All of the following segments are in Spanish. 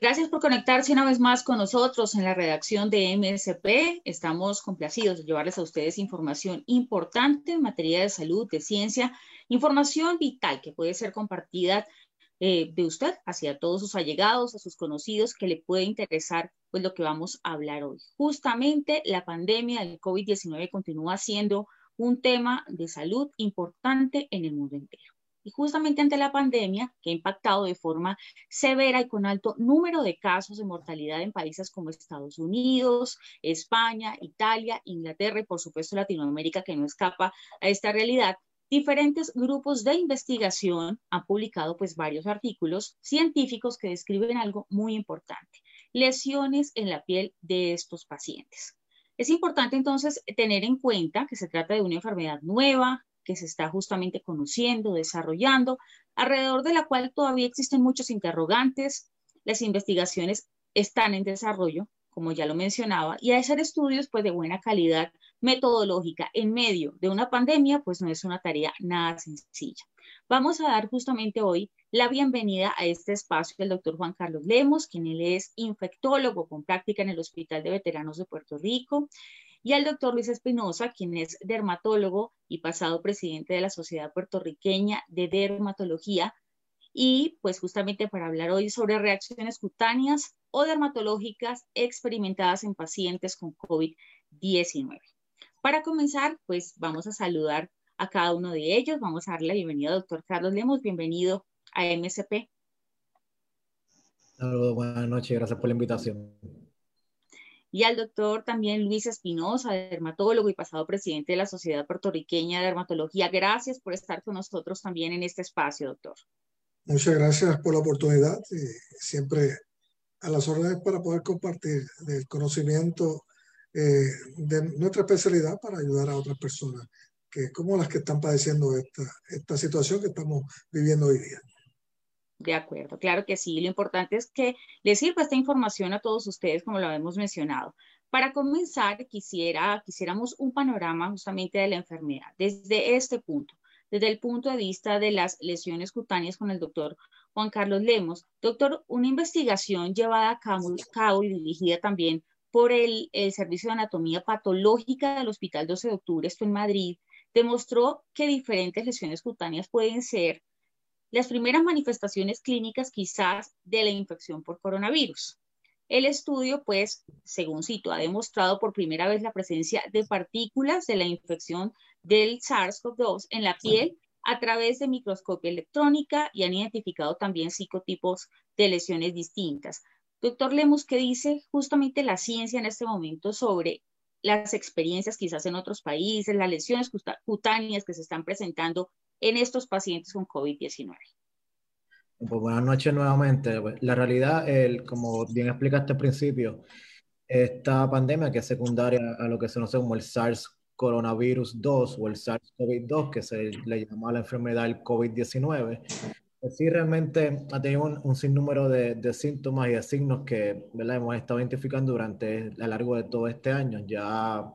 Gracias por conectarse una vez más con nosotros en la redacción de MSP. Estamos complacidos de llevarles a ustedes información importante en materia de salud, de ciencia, información vital que puede ser compartida eh, de usted hacia todos sus allegados, a sus conocidos, que le puede interesar pues lo que vamos a hablar hoy. Justamente la pandemia del COVID-19 continúa siendo un tema de salud importante en el mundo entero. Y justamente ante la pandemia, que ha impactado de forma severa y con alto número de casos de mortalidad en países como Estados Unidos, España, Italia, Inglaterra y por supuesto Latinoamérica, que no escapa a esta realidad, diferentes grupos de investigación han publicado pues varios artículos científicos que describen algo muy importante, lesiones en la piel de estos pacientes. Es importante entonces tener en cuenta que se trata de una enfermedad nueva, que se está justamente conociendo, desarrollando, alrededor de la cual todavía existen muchos interrogantes. Las investigaciones están en desarrollo, como ya lo mencionaba, y hacer estudios pues de buena calidad metodológica en medio de una pandemia, pues no es una tarea nada sencilla. Vamos a dar justamente hoy la bienvenida a este espacio del doctor Juan Carlos Lemos, quien es infectólogo con práctica en el Hospital de Veteranos de Puerto Rico y al doctor Luis Espinosa, quien es dermatólogo y pasado presidente de la Sociedad Puertorriqueña de Dermatología. Y pues justamente para hablar hoy sobre reacciones cutáneas o dermatológicas experimentadas en pacientes con COVID-19. Para comenzar, pues vamos a saludar a cada uno de ellos. Vamos a darle la bienvenida al doctor Carlos Lemos. Bienvenido a MSP. Saludos, buenas noches, gracias por la invitación y al doctor también Luis Espinosa, dermatólogo y pasado presidente de la Sociedad Puertorriqueña de Dermatología. Gracias por estar con nosotros también en este espacio, doctor. Muchas gracias por la oportunidad y siempre a las órdenes para poder compartir el conocimiento eh, de nuestra especialidad para ayudar a otras personas que como las que están padeciendo esta, esta situación que estamos viviendo hoy día. De acuerdo, claro que sí. Lo importante es que les sirva esta información a todos ustedes, como lo hemos mencionado. Para comenzar, quisiera, quisiéramos un panorama justamente de la enfermedad desde este punto, desde el punto de vista de las lesiones cutáneas con el doctor Juan Carlos Lemos. Doctor, una investigación llevada a cabo, y dirigida también por el, el Servicio de Anatomía Patológica del Hospital 12 de Octubre, esto en Madrid, demostró que diferentes lesiones cutáneas pueden ser las primeras manifestaciones clínicas quizás de la infección por coronavirus. El estudio, pues, según cito, ha demostrado por primera vez la presencia de partículas de la infección del SARS-CoV-2 en la piel a través de microscopia electrónica y han identificado también psicotipos de lesiones distintas. Doctor Lemus, ¿qué dice justamente la ciencia en este momento sobre las experiencias quizás en otros países, las lesiones cutáneas que se están presentando en estos pacientes con COVID-19. Pues buenas noches nuevamente. Pues, la realidad, el, como bien explicaste al principio, esta pandemia que es secundaria a lo que se conoce como el SARS coronavirus 2 o el SARS-CoV-2, que se le llama la enfermedad del COVID-19, pues sí realmente ha tenido un, sinnúmero de, de, síntomas y de signos que ¿verdad? hemos estado identificando durante a lo largo de todo este año. Ya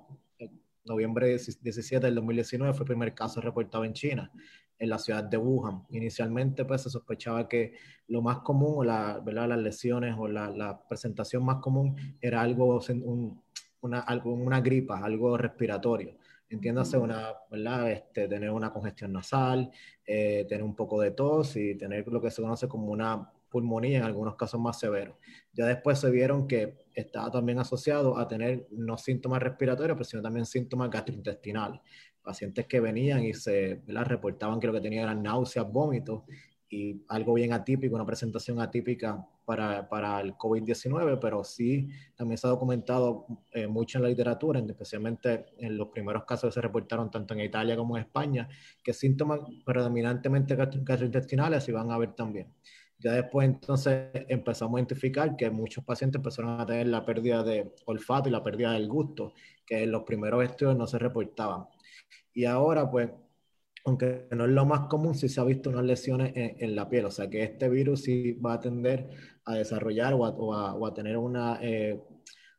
noviembre 17 del 2019 fue el primer caso reportado en China, en la ciudad de Wuhan. Inicialmente pues se sospechaba que lo más común o la, ¿verdad? las lesiones o la, la presentación más común era algo, un, una, algo, una gripa, algo respiratorio. Entiéndase, una, ¿verdad? Este, tener una congestión nasal, eh, tener un poco de tos y tener lo que se conoce como una pulmonía en algunos casos más severos. Ya después se vieron que estaba también asociado a tener no síntomas respiratorios, pero sino también síntomas gastrointestinales. Pacientes que venían y se reportaban que lo que tenían eran náuseas, vómitos y algo bien atípico, una presentación atípica para, para el COVID-19, pero sí también se ha documentado eh, mucho en la literatura, especialmente en los primeros casos que se reportaron tanto en Italia como en España, que síntomas predominantemente gastrointestinales se van a ver también. Ya después entonces empezamos a identificar que muchos pacientes empezaron a tener la pérdida de olfato y la pérdida del gusto, que en los primeros estudios no se reportaban. Y ahora pues aunque no es lo más común, sí se ha visto unas lesiones en, la piel, o sea que este virus sí va a tender a desarrollar o a, tener una eh,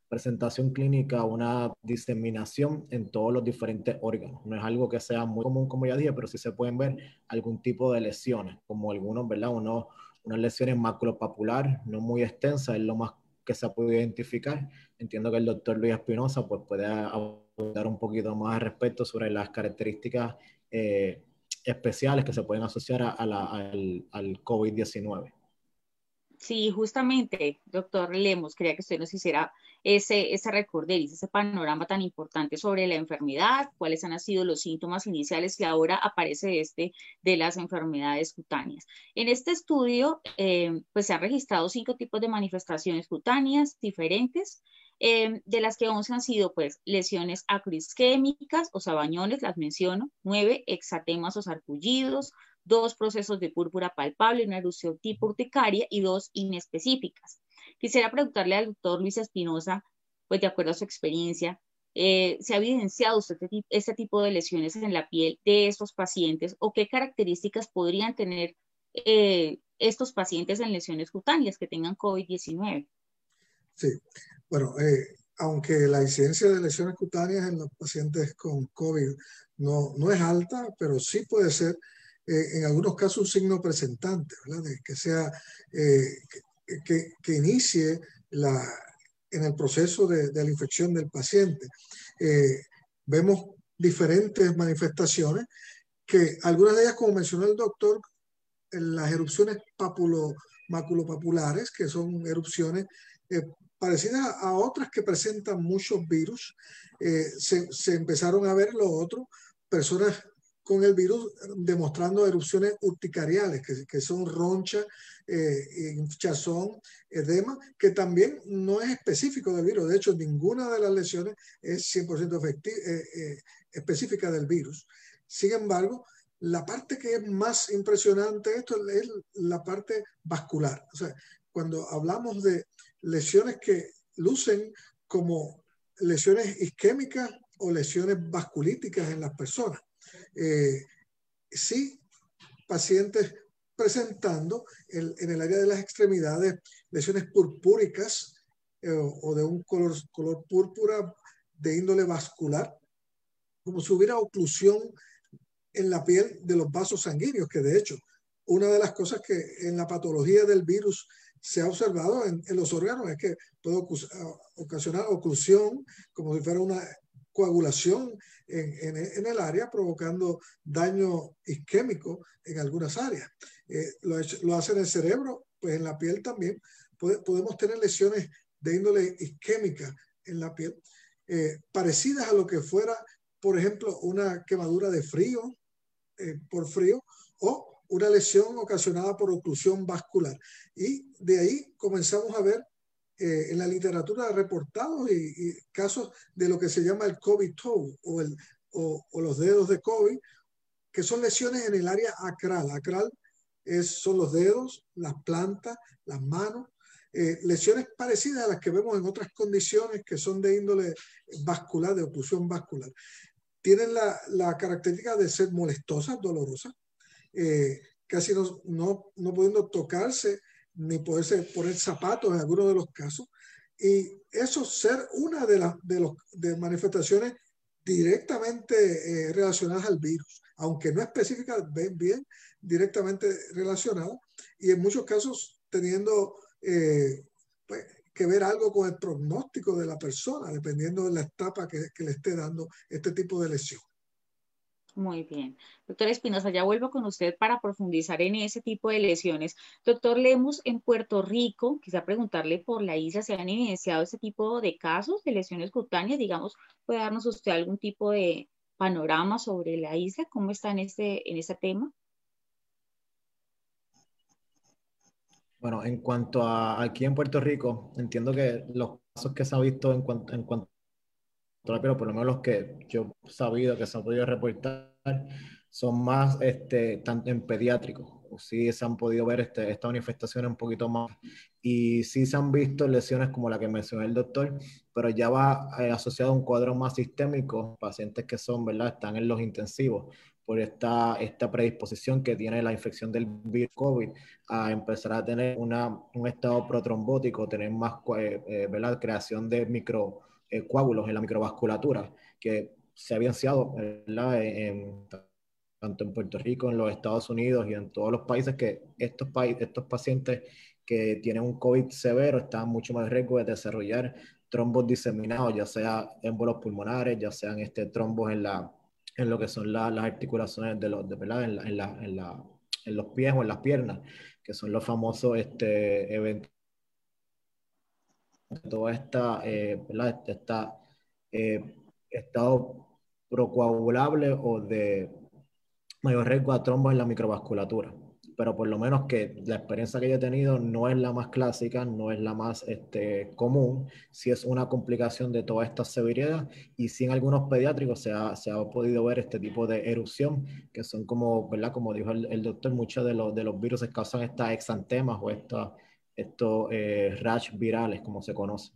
presentación clínica, una diseminación en todos los diferentes órganos. No es algo que sea muy común, como ya dije, pero sí se pueden ver algún tipo de lesiones, como algunos, ¿verdad? Uno, unas lesiones maculopapular, no muy extensas, es lo más que se ha podido identificar. Entiendo que el doctor Luis Espinosa pues, puede dar un poquito más al respecto sobre las características eh, especiales que se pueden asociar a, al, al COVID-19. Sí, justamente, doctor Lemos, quería que usted nos hiciera ese, ese ese panorama tan importante sobre la enfermedad, cuáles han sido los síntomas iniciales y ahora aparece este de las enfermedades cutáneas. En este estudio, eh, pues se han registrado cinco tipos de manifestaciones cutáneas diferentes. Em, de las que 11 han sido pues lesiones acroisquémicas o sabañones, las menciono, nueve exatemas o sarpullidos, dos procesos de púrpura palpable, una erupción tipo urticaria y dos inespecíficas. Quisiera preguntarle al doctor Luis Espinosa, pues de acuerdo a su experiencia, eh, ¿se ha evidenciado usted este, este, tipo de lesiones en la piel de estos pacientes o qué características podrían tener eh, estos pacientes en lesiones cutáneas que tengan COVID-19? Sí, bueno, eh, aunque la incidencia de lesiones cutáneas en los pacientes con COVID no, no es alta, pero sí puede ser en algunos casos un signo presentante, ¿verdad? De que sea, que, inicie en el proceso de, la infección del paciente. vemos diferentes manifestaciones que algunas de ellas, como mencionó el doctor, las erupciones papulo, maculopapulares, que son erupciones parecidas a otras que presentan muchos virus, eh, se, empezaron a ver lo otro, personas con el virus demostrando erupciones urticariales, que, son roncha, eh, hinchazón, edema, que también no es específico del virus. De hecho, ninguna de las lesiones es 100% eh, específica del virus. Sin embargo, la parte que es más impresionante esto es la parte vascular. O sea, cuando hablamos de lesiones que lucen como lesiones isquémicas o lesiones vasculíticas en las personas. Eh, sí, pacientes presentando en el área de las extremidades lesiones purpúricas eh, o de un color, color púrpura de índole vascular, como si hubiera oclusión en la piel de los vasos sanguíneos, que de hecho, una de las cosas que en la patología del virus se ha observado en, los órganos es que puede ocasionar oclusión, como si fuera una coagulación en, en, el área, provocando daño isquémico en algunas áreas. Eh, lo, lo, hace en el cerebro, pues en la piel también. podemos tener lesiones de índole isquémica en la piel, eh, parecidas a lo que fuera, por ejemplo, una quemadura de frío, eh, por frío, o una lesión ocasionada por oclusión vascular. Y de ahí comenzamos a ver eh, en la literatura reportados y, casos de lo que se llama el COVID toe o, el, o, los dedos de COVID, que son lesiones en el área acral. Acral es, son los dedos, las plantas, las manos, eh, lesiones parecidas a las que vemos en otras condiciones que son de índole vascular, de oclusión vascular. Tienen la, la característica de ser molestosas, dolorosas, eh, casi no, no, no, pudiendo tocarse ni poderse poner zapatos en algunos de los casos. Y eso ser una de las de manifestaciones directamente eh, relacionadas al virus, aunque no específicas, bien, bien directamente relacionadas, y en muchos casos teniendo eh, pues, que ver algo con el pronóstico de la persona, dependiendo de la etapa que le esté dando este tipo de lesión. Muy bien. Doctor Espinosa, ya vuelvo con usted para profundizar en ese tipo de lesiones. Doctor Lemus, en Puerto Rico, quizá preguntarle por la isla, ¿se han evidenciado ese tipo de casos de lesiones cutáneas? Digamos, ¿puede darnos usted algún tipo de panorama sobre la isla? ¿Cómo está en este, en ese tema? Bueno, en cuanto a aquí en Puerto Rico, entiendo que los casos que se ha visto en cuanto, en cuanto pero por lo menos los que yo he sabido que se han podido reportar son más este, tanto en pediátricos sí se han podido ver este, estas manifestaciones un poquito más y sí se han visto lesiones como la que mencionó el doctor, pero ya va eh, asociado a un cuadro más sistémico, pacientes que son, ¿verdad? Están en los intensivos por esta, esta predisposición que tiene la infección del virus COVID a empezar a tener una, un estado protrombótico, tener más, eh, eh, ¿verdad? Creación de microcoágulos en la microvasculatura, que se ha evidenciado, ¿verdad? En, tanto en Puerto Rico, en los Estados Unidos y en todos los países, que estos, estos pacientes que tienen un COVID severo están mucho más riesgo de desarrollar trombos diseminados, ya sea émbolos pulmonares, ya sean este, trombos en, la, en lo que son las articulaciones de los, de, ¿verdad? En, en, la, en, la, en, los pies o en las piernas, que son los famosos este, eventos. Toda esta, eh, ¿verdad? Esta, eh, estado procoagulable o de mayor riesgo a trombos en la microvasculatura. Pero por lo menos que la experiencia que yo he tenido no es la más clásica, no es la más este, común, si es una complicación de toda esta severidad y si en algunos pediátricos se ha, se ha podido ver este tipo de erupción, que son como, ¿verdad? Como dijo el, doctor, muchos de los, de los virus causan estas exantemas o esta, estos eh, rash virales, como se conoce.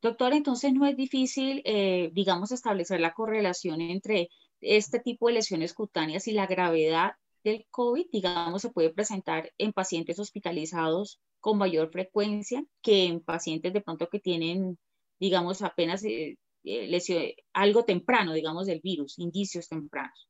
Doctor, entonces no es difícil, eh, digamos, establecer la correlación entre este tipo de lesiones cutáneas y la gravedad del COVID, digamos, se puede presentar en pacientes hospitalizados con mayor frecuencia que en pacientes de pronto que tienen, digamos, apenas eh, eh, algo temprano, digamos, del virus, indicios tempranos.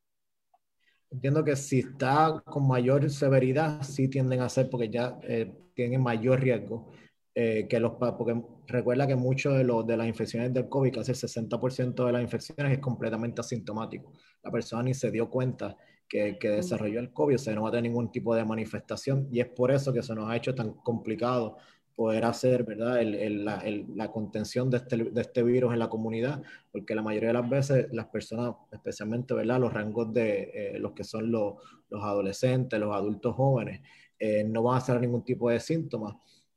Entiendo que si está con mayor severidad, sí tienden a ser porque ya eh, tienen mayor riesgo. Eh, que los, porque recuerda que mucho de, de las infecciones del COVID, casi el 60% de las infecciones es completamente asintomático. La persona ni se dio cuenta que, que desarrolló el COVID, o sea, no va a tener ningún tipo de manifestación y es por eso que se nos ha hecho tan complicado poder hacer, ¿verdad?, el, el, la, la, contención de este, de este, virus en la comunidad, porque la mayoría de las veces las personas, especialmente, ¿verdad?, los rangos de eh, los que son los, los, adolescentes, los adultos jóvenes, eh, no van a hacer ningún tipo de síntomas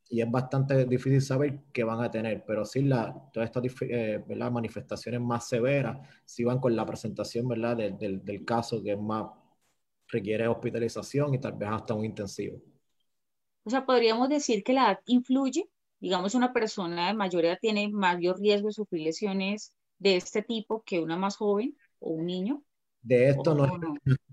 y es bastante difícil saber qué van a tener, pero sí la, todas estas eh, manifestaciones más severas sí van con la presentación ¿verdad? del, del caso que más requiere hospitalización y tal vez hasta un intensivo. O sea, podríamos decir que la edad influye, digamos, una persona de mayor edad tiene mayor riesgo de sufrir lesiones de este tipo que una más joven o un niño. De esto no,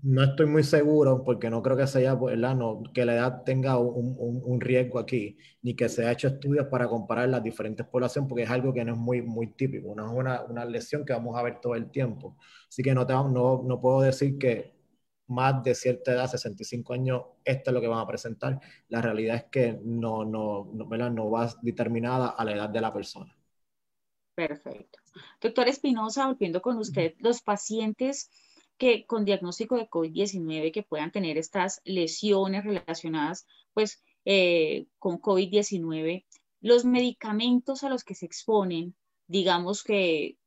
no, estoy muy seguro porque no creo que sea no, que la edad tenga un, un, un, riesgo aquí, ni que se haya hecho estudios para comparar las diferentes poblaciones, porque es algo que no es muy, muy típico, no es una, una lesión que vamos a ver todo el tiempo. Así que no, te, no, no puedo decir que más de cierta edad, 65 años, esto es lo que van a presentar. La realidad es que no, no, no, no va determinada a la edad de la persona. Perfecto. Doctor Espinosa, volviendo con usted, los pacientes que con diagnóstico de COVID-19 que puedan tener estas lesiones relacionadas pues eh, con COVID-19, los medicamentos a los que se exponen, digamos que,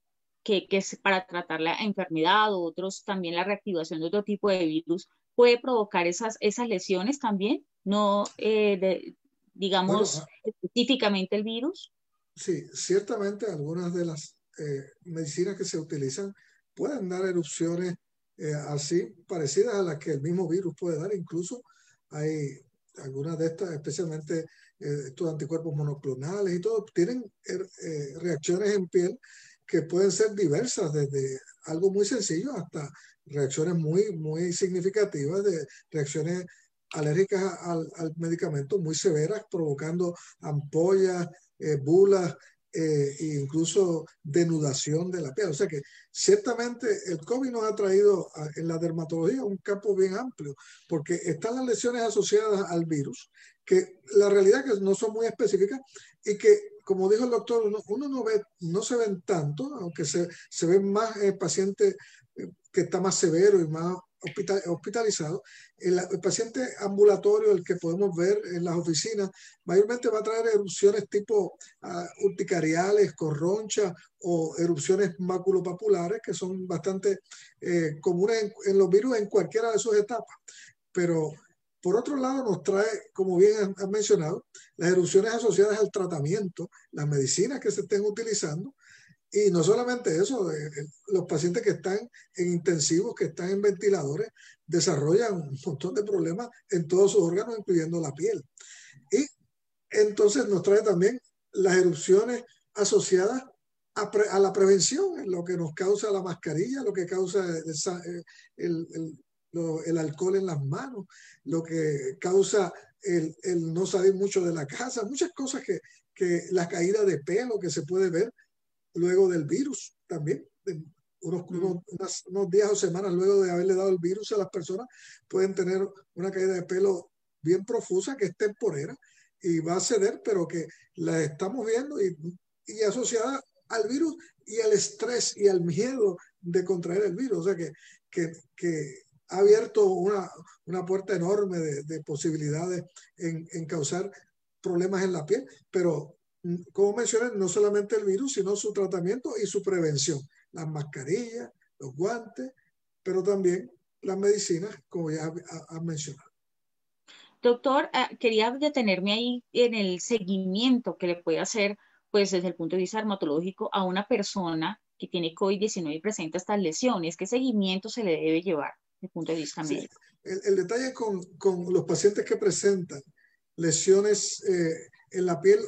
que, que, es para tratar la enfermedad o otros también la reactivación de otro tipo de virus, puede provocar esas, esas lesiones también, no eh, digamos ah. específicamente el virus. Sí, ciertamente algunas de las eh, medicinas que se utilizan pueden dar erupciones eh, así parecidas a las que el mismo virus puede dar. Incluso hay algunas de estas, especialmente eh, estos anticuerpos monoclonales y todo, tienen eh, reacciones en piel que pueden ser diversas, desde algo muy sencillo hasta reacciones muy, muy significativas, de reacciones alérgicas al, al medicamento muy severas, provocando ampollas, bulas, eh, e incluso denudación de la piel. O sea que ciertamente el COVID nos ha traído en la dermatología un campo bien amplio, porque están las lesiones asociadas al virus, que la realidad es que no son muy específicas y que, como dijo el doctor, uno, no, ve, no se ven tanto, aunque se, se ven más eh, pacientes eh, que está más severo y más hospitalizado. El, paciente ambulatorio, el que podemos ver en las oficinas, mayormente va a traer erupciones tipo uh, urticariales, corroncha o erupciones maculopapulares, que son bastante eh, comunes en, los virus en cualquiera de sus etapas. Pero por otro lado, nos trae, como bien han mencionado, las erupciones asociadas al tratamiento, las medicinas que se estén utilizando Y no solamente eso, los pacientes que están en intensivos, que están en ventiladores, desarrollan un montón de problemas en todos sus órganos, incluyendo la piel. Y entonces nos trae también las erupciones asociadas a, la prevención, lo que nos causa la mascarilla, lo que causa el, el, alcohol en las manos, lo que causa el, no salir mucho de la casa, muchas cosas que, que la caída de pelo que se puede ver luego del virus también. Unos, unos, días o semanas luego de haberle dado el virus a las personas, pueden tener una caída de pelo bien profusa que es temporera y va a ceder, pero que la estamos viendo y, y asociada al virus y al estrés y al miedo de contraer el virus. O sea que, que, que ha abierto una, una puerta enorme de, de posibilidades en, en, causar problemas en la piel, pero mm, como mencioné, no solamente el virus, sino su tratamiento y su prevención. Las mascarillas, los guantes, pero también las medicinas, como ya han mencionado. Doctor, eh, quería detenerme ahí en el seguimiento que le puede hacer pues desde el punto de vista dermatológico a una persona que tiene COVID-19 y presenta estas lesiones? ¿Qué seguimiento se le debe llevar el punto de vista médico? El, detalle con, con, los pacientes que presentan lesiones eh, en la piel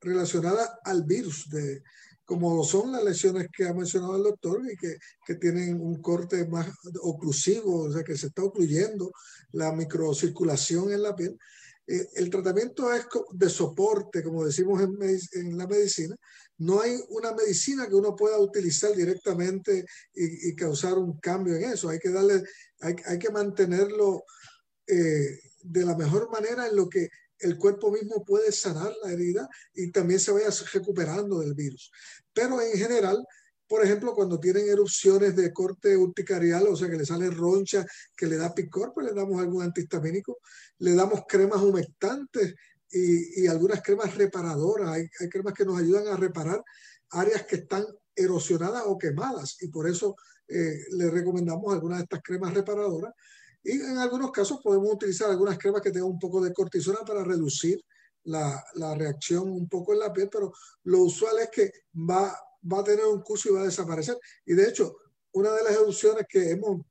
relacionadas al virus, de, como son las lesiones que ha mencionado el doctor y que, que, tienen un corte más oclusivo, o sea, que se está ocluyendo la microcirculación en la piel, el tratamiento es de soporte, como decimos en, la medicina. No hay una medicina que uno pueda utilizar directamente y, causar un cambio en eso. Hay que darle, hay, que mantenerlo eh, de la mejor manera en lo que el cuerpo mismo puede sanar la herida y también se vaya recuperando del virus. Pero en general, por ejemplo, cuando tienen erupciones de corte urticarial, o sea, que le sale roncha, que le da picor, pues le damos algún antihistamínico, le damos cremas humectantes y, y algunas cremas reparadoras. Hay, cremas que nos ayudan a reparar áreas que están erosionadas o quemadas y por eso eh, le recomendamos algunas de estas cremas reparadoras. Y en algunos casos podemos utilizar algunas cremas que tengan un poco de cortisona para reducir la, la reacción un poco en la piel, pero lo usual es que va va a tener un curso y va a desaparecer. Y de hecho, una de las erupciones que hemos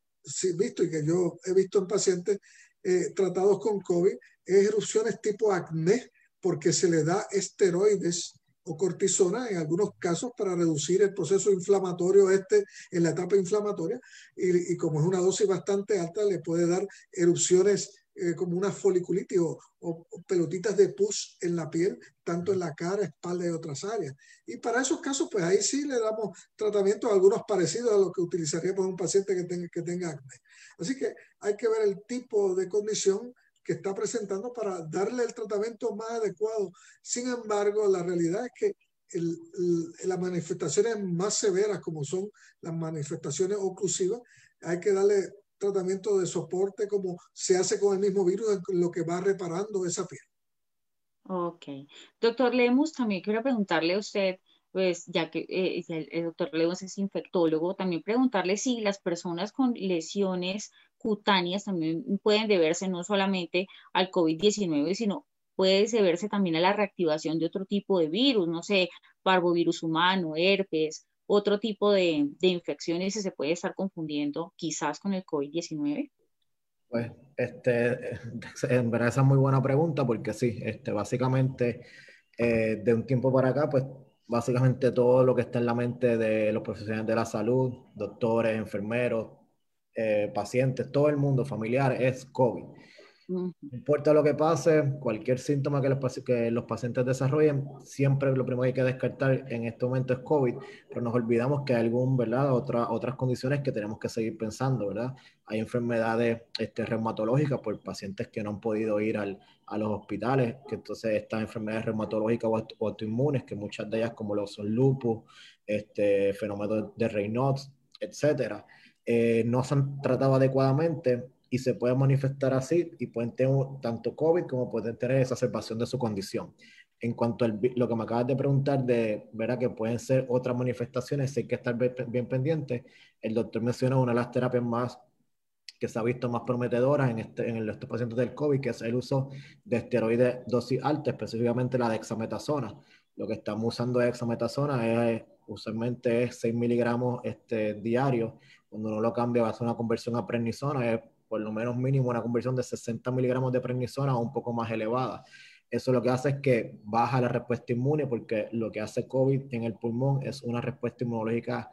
visto y que yo he visto en pacientes eh, tratados con COVID es erupciones tipo acné, porque se le da esteroides o cortisona en algunos casos para reducir el proceso inflamatorio este en la etapa inflamatoria y, y como es una dosis bastante alta le puede dar erupciones eh, como una foliculitis o, pelotitas de pus en la piel, tanto en la cara, espalda y otras áreas. Y para esos casos, pues ahí sí le damos tratamientos, algunos parecidos a lo que utilizaríamos en un paciente que tenga, que tenga acné. Así que hay que ver el tipo de condición que está presentando para darle el tratamiento más adecuado. Sin embargo, la realidad es que el, las manifestaciones más severas, como son las manifestaciones oclusivas, hay que darle tratamiento de soporte como se hace con el mismo virus, lo que va reparando esa piel. Ok. Doctor Lemus, también quiero preguntarle a usted, pues ya que eh, el, doctor Lemus es infectólogo, también preguntarle si las personas con lesiones cutáneas también pueden deberse no solamente al COVID-19, sino puede deberse también a la reactivación de otro tipo de virus, no sé, parvovirus humano, herpes, otro tipo de, de infecciones y se puede estar confundiendo quizás con el COVID-19? Pues, este, en verdad esa es muy buena pregunta porque sí, este, básicamente eh, de un tiempo para acá, pues básicamente todo lo que está en la mente de los profesionales de la salud, doctores, enfermeros, eh, pacientes, todo el mundo familiar es COVID. No importa lo que pase, cualquier síntoma que los, pacientes desarrollen, siempre lo primero que hay que descartar en este momento es COVID, pero nos olvidamos que hay algún, ¿verdad? Otra, otras condiciones que tenemos que seguir pensando, ¿verdad? Hay enfermedades este, reumatológicas por pacientes que no han podido ir al, a los hospitales, que entonces estas enfermedades reumatológicas o, autoinmunes, que muchas de ellas como los son lupus, este, fenómenos de Raynaud, etcétera, eh, no se han tratado adecuadamente y se puede manifestar así y pueden tener tanto COVID como pueden tener exacerbación de su condición. En cuanto a lo que me acabas de preguntar de, ¿verdad? Que pueden ser otras manifestaciones, hay que estar bien pendiente. El doctor menciona una de las terapias más que se ha visto más prometedoras en, este, en estos pacientes del COVID, que es el uso de esteroides dosis alta, específicamente la dexametasona. lo que estamos usando es exametasona, es, usualmente es 6 miligramos este, diarios. Cuando uno lo cambia va a hacer una conversión a prednisona, es por lo menos mínimo una conversión de 60 miligramos de prednisona o un poco más elevada. Eso lo que hace es que baja la respuesta inmune porque lo que hace COVID en el pulmón es una respuesta inmunológica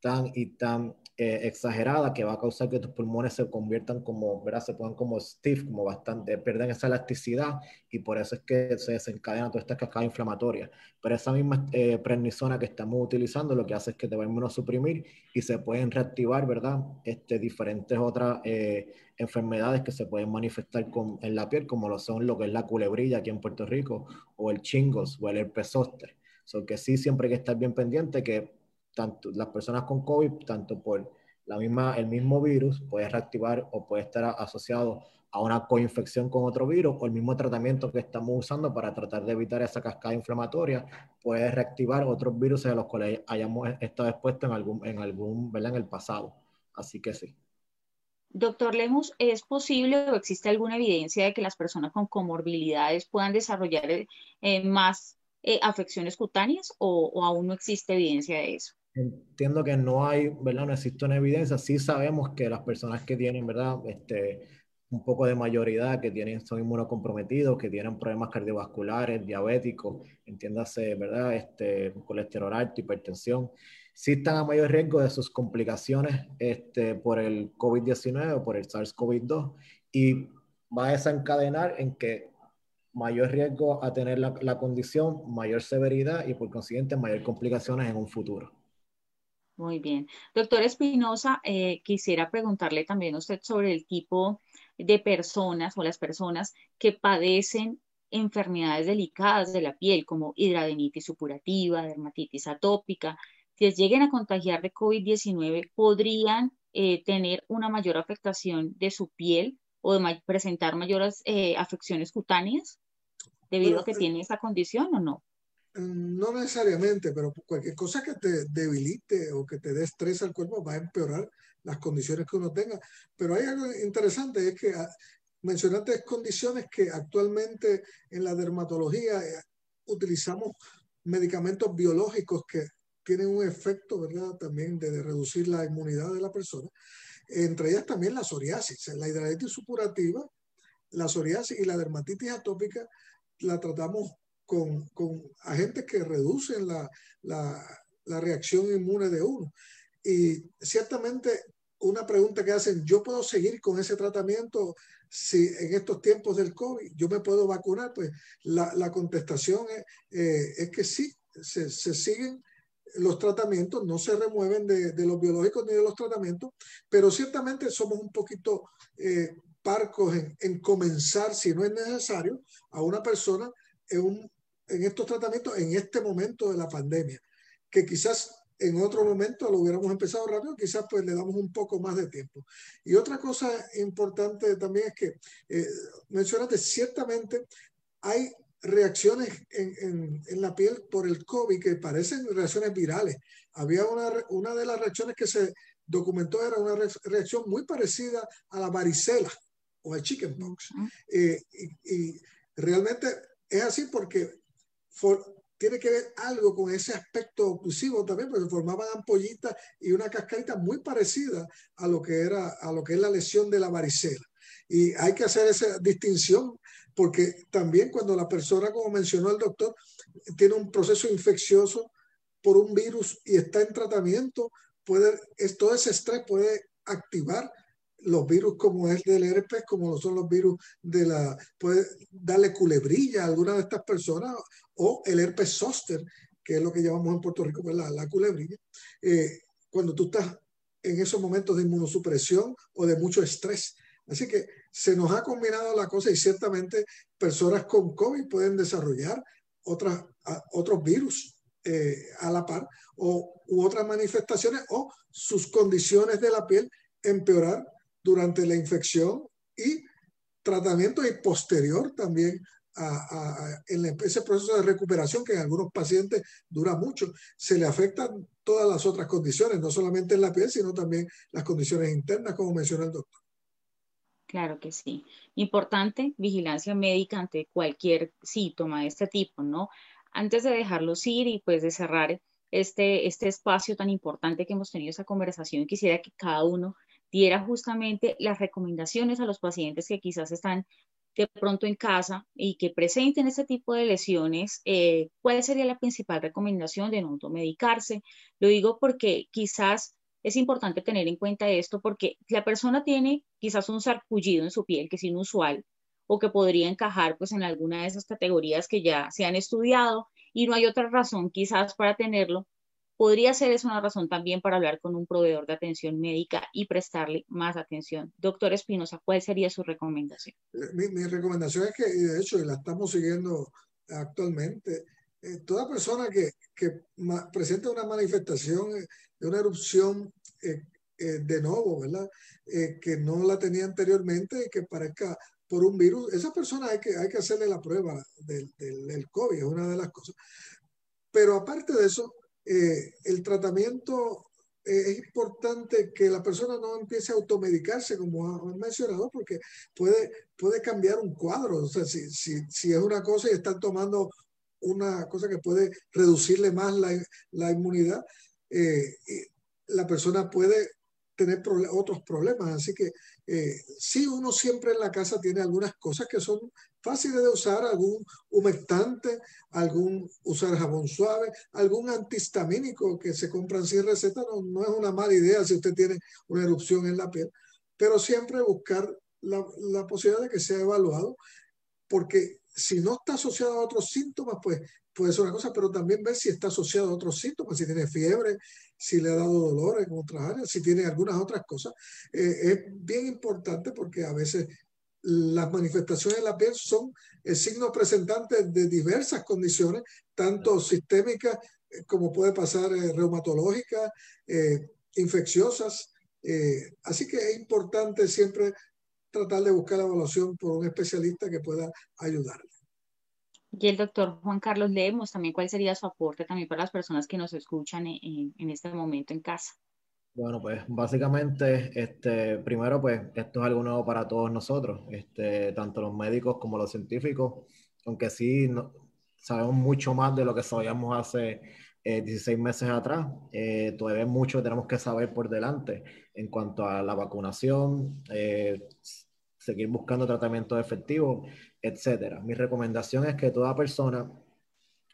tan y tan eh, exagerada que va a causar que tus pulmones se conviertan como, ¿verdad? Se pongan como stiff, como bastante, pierden esa elasticidad y por eso es que se desencadena toda esta cascada inflamatoria. Pero esa misma eh, prednisona que estamos utilizando lo que hace es que te va a inmunosuprimir y se pueden reactivar, ¿verdad? Este, diferentes otras eh, enfermedades que se pueden manifestar con, en la piel, como lo son lo que es la culebrilla aquí en Puerto Rico, o el chingos, o el herpes zóster. So que sí, siempre hay que estar bien pendiente que tanto las personas con COVID, tanto por la misma, el mismo virus, puede reactivar o puede estar asociado a una coinfección con otro virus o el mismo tratamiento que estamos usando para tratar de evitar esa cascada inflamatoria puede reactivar otros virus a los cuales hayamos estado expuestos en algún, en algún, ¿verdad? En el pasado. Así que sí. Doctor Lemus, ¿es posible o existe alguna evidencia de que las personas con comorbilidades puedan desarrollar eh, más eh, afecciones cutáneas o, aún no existe evidencia de eso? Entiendo que no hay, ¿verdad? No existe una evidencia. Sí sabemos que las personas que tienen, ¿verdad? Este, un poco de mayoridad, que tienen, son inmunocomprometidos, que tienen problemas cardiovasculares, diabéticos, entiéndase, ¿verdad? Este, colesterol alto, hipertensión, sí están a mayor riesgo de sus complicaciones este, por el COVID-19 o por el SARS-CoV-2 y va a desencadenar en que mayor riesgo a tener la, la condición, mayor severidad y por consiguiente mayor complicaciones en un futuro. Muy bien. Doctor Espinosa, eh, quisiera preguntarle también a usted sobre el tipo de personas o las personas que padecen enfermedades delicadas de la piel, como hidradenitis supurativa, dermatitis atópica. Si lleguen a contagiar de COVID-19, podrían eh, tener una mayor afectación de su piel o de presentar mayores eh, afecciones cutáneas debido a que tiene esa condición o no? Mm, no necesariamente, pero cualquier cosa que te debilite o que te dé estrés al cuerpo va a empeorar las condiciones que uno tenga. Pero hay algo interesante, es que ah, mencionaste condiciones que actualmente en la dermatología eh, utilizamos medicamentos biológicos que tienen un efecto, ¿verdad? También de, reducir la inmunidad de la persona. Entre ellas también la psoriasis, la hidradenitis supurativa, la psoriasis y la dermatitis atópica la tratamos con, con agentes que reducen la, la, la, reacción inmune de uno. Y ciertamente una pregunta que hacen, ¿yo puedo seguir con ese tratamiento si en estos tiempos del COVID yo me puedo vacunar? Pues la, la contestación es, eh, es, que sí, se, se, siguen los tratamientos, no se remueven de, de, los biológicos ni de los tratamientos, pero ciertamente somos un poquito eh, parcos en, en, comenzar, si no es necesario, a una persona en un en estos tratamientos en este momento de la pandemia, que quizás en otro momento lo hubiéramos empezado rápido, quizás pues le damos un poco más de tiempo. Y otra cosa importante también es que eh, mencionaste, ciertamente hay reacciones en, en, en, la piel por el COVID que parecen reacciones virales. Había una, una de las reacciones que se documentó, era una reacción muy parecida a la varicela o al chickenpox. Eh, y, y realmente es así porque tiene que ver algo con ese aspecto oclusivo también, porque formaban ampollitas y una cascarita muy parecida a lo que era a lo que es la lesión de la varicela. Y hay que hacer esa distinción porque también cuando la persona, como mencionó el doctor, tiene un proceso infeccioso por un virus y está en tratamiento, puede, todo ese estrés puede activar los virus como es del herpes, como son los virus de la, puede darle culebrilla a alguna de estas personas, o el herpes zóster, que es lo que llamamos en Puerto Rico, la, la culebrilla, eh, cuando tú estás en esos momentos de inmunosupresión o de mucho estrés. Así que se nos ha combinado la cosa y ciertamente personas con COVID pueden desarrollar otras, otros virus eh, a la par o u otras manifestaciones o sus condiciones de la piel empeorar durante la infección y tratamiento y posterior también a, en ese proceso de recuperación que en algunos pacientes dura mucho, se le afectan todas las otras condiciones, no solamente en la piel, sino también las condiciones internas, como menciona el doctor. Claro que sí. Importante vigilancia médica ante cualquier síntoma de este tipo, ¿no? Antes de dejarlos ir y pues de cerrar este, este espacio tan importante que hemos tenido esa conversación, quisiera que cada uno diera justamente las recomendaciones a los pacientes que quizás están de pronto en casa y que presenten este tipo de lesiones, eh, ¿cuál sería la principal recomendación de no automedicarse? Lo digo porque quizás es importante tener en cuenta esto porque la persona tiene quizás un sarpullido en su piel que es inusual o que podría encajar pues en alguna de esas categorías que ya se han estudiado y no hay otra razón quizás para tenerlo, podría ser esa una razón también para hablar con un proveedor de atención médica y prestarle más atención. Doctor Espinosa, ¿cuál sería su recomendación? Eh, mi, recomendación es que, y de hecho, la estamos siguiendo actualmente, eh, toda persona que, que presenta una manifestación de una erupción eh, de nuevo, ¿verdad? que no la tenía anteriormente y que parezca por un virus, esa persona hay que, hay que hacerle la prueba del, del, del COVID, es una de las cosas. Pero aparte de eso, eh, el tratamiento eh, es importante que la persona no empiece a automedicarse, como han mencionado, porque puede, puede cambiar un cuadro. O sea, si, si, si es una cosa y están tomando una cosa que puede reducirle más la, la inmunidad, eh, la persona puede tener otros problemas. Así que eh, sí, uno siempre en la casa tiene algunas cosas que son fáciles de usar, algún humectante, algún usar jabón suave, algún antihistamínico que se compran sin receta, no, no es una mala idea si usted tiene una erupción en la piel, pero siempre buscar la, la posibilidad de que sea evaluado, porque si no está asociado a otros síntomas, pues puede ser una cosa, pero también ver si está asociado a otros síntomas, si tiene fiebre, si le ha dado dolor en otras áreas, si tiene algunas otras cosas. Eh, es bien importante porque a veces las manifestaciones en la piel son el signo presentante de diversas condiciones, tanto sistémicas eh, como puede pasar eh, reumatológicas, infecciosas. así que es importante siempre tratar de buscar la evaluación por un especialista que pueda ayudarle. Y el doctor Juan Carlos Lemos, también cuál sería su aporte también para las personas que nos escuchan en, en este momento en casa. Bueno, pues básicamente, este, primero, pues esto es algo nuevo para todos nosotros, este, tanto los médicos como los científicos, aunque sí no, sabemos mucho más de lo que sabíamos hace 16 eh, meses atrás, eh, todavía mucho que tenemos que saber por delante en cuanto a la vacunación, eh, seguir buscando tratamientos efectivos etcétera. Mi recomendación es que toda persona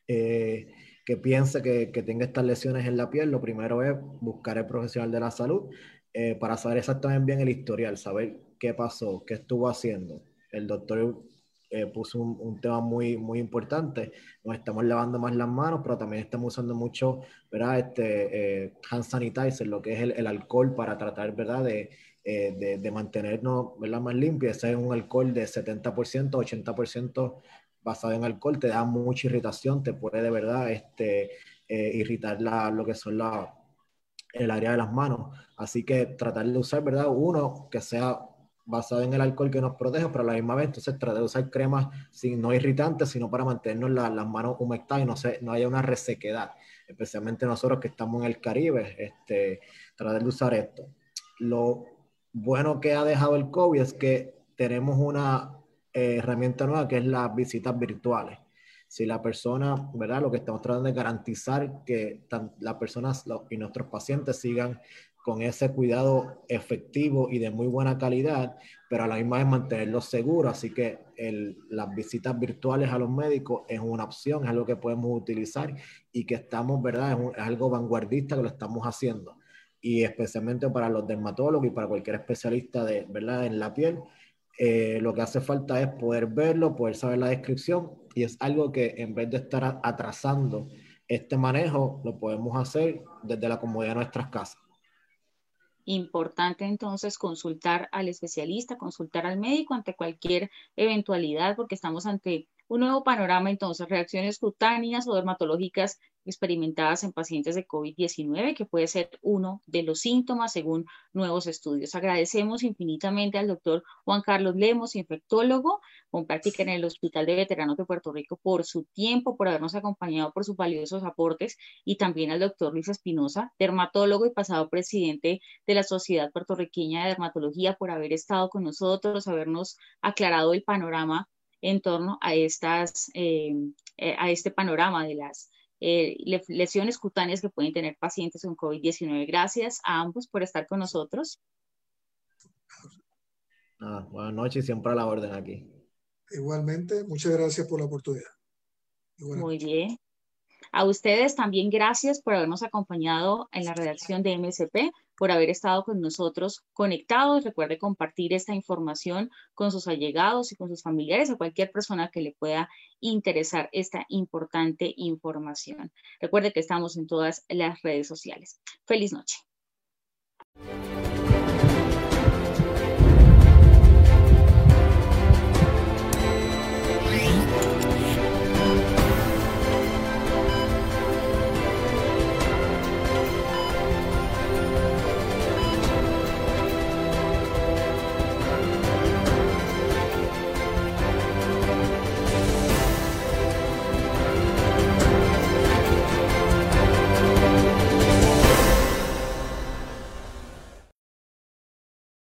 eh, que piense que, tenga estas lesiones en la piel, lo primero es buscar el profesional de la salud eh, para saber exactamente bien el historial, saber qué pasó, qué estuvo haciendo. El doctor eh, puso un, tema muy, muy importante. Nos estamos lavando más las manos, pero también estamos usando mucho, ¿verdad? Este, hand sanitizer, lo que es el, el alcohol para tratar, ¿verdad? De eh, de, mantenernos ¿verdad? más limpios. Ese es un alcohol de 70%, 80% basado en alcohol, te da mucha irritación, te puede de verdad este, eh, irritar la, lo que son la, el área de las manos. Así que tratar de usar, ¿verdad? Uno que sea basado en el alcohol que nos protege, pero a la misma vez, entonces tratar de usar cremas sin, no irritantes, sino para mantenernos las manos humectadas y no, se, no haya una resequedad, especialmente nosotros que estamos en el Caribe, este, tratar de usar esto. Lo bueno que ha dejado el COVID es que tenemos una eh, herramienta nueva que es las visitas virtuales. Si la persona, ¿verdad? Lo que estamos tratando de garantizar que las personas y nuestros pacientes sigan con ese cuidado efectivo y de muy buena calidad, pero a la misma vez mantenerlos seguros. Así que las visitas virtuales a los médicos es una opción, es algo que podemos utilizar y que estamos, ¿verdad? es algo vanguardista que lo estamos haciendo y especialmente para los dermatólogos y para cualquier especialista de, ¿verdad? en la piel, eh, lo que hace falta es poder verlo, poder saber la descripción y es algo que en vez de estar atrasando este manejo, lo podemos hacer desde la comodidad de nuestras casas. Importante entonces consultar al especialista, consultar al médico ante cualquier eventualidad, porque estamos ante un nuevo panorama entonces, reacciones cutáneas o dermatológicas experimentadas en pacientes de COVID-19, que puede ser uno de los síntomas según nuevos estudios. Agradecemos infinitamente al doctor Juan Carlos Lemos, infectólogo con práctica en el Hospital de Veteranos de Puerto Rico, por su tiempo, por habernos acompañado, por sus valiosos aportes, y también al doctor Luis Espinosa, dermatólogo y pasado presidente de la Sociedad Puertorriqueña de Dermatología, por haber estado con nosotros, habernos aclarado el panorama en torno a, estas, eh, eh, a este panorama de las lesiones cutáneas que pueden tener pacientes con COVID-19. Gracias a ambos por estar con nosotros. buenas noches y siempre a la orden aquí. Igualmente, muchas gracias por la oportunidad. Muy bien. A ustedes también gracias por habernos acompañado en la redacción de MSP, por haber estado con nosotros conectados. Recuerde compartir esta información con sus allegados y con sus familiares o cualquier persona que le pueda interesar esta importante información. Recuerde que estamos en todas las redes sociales. Feliz noche.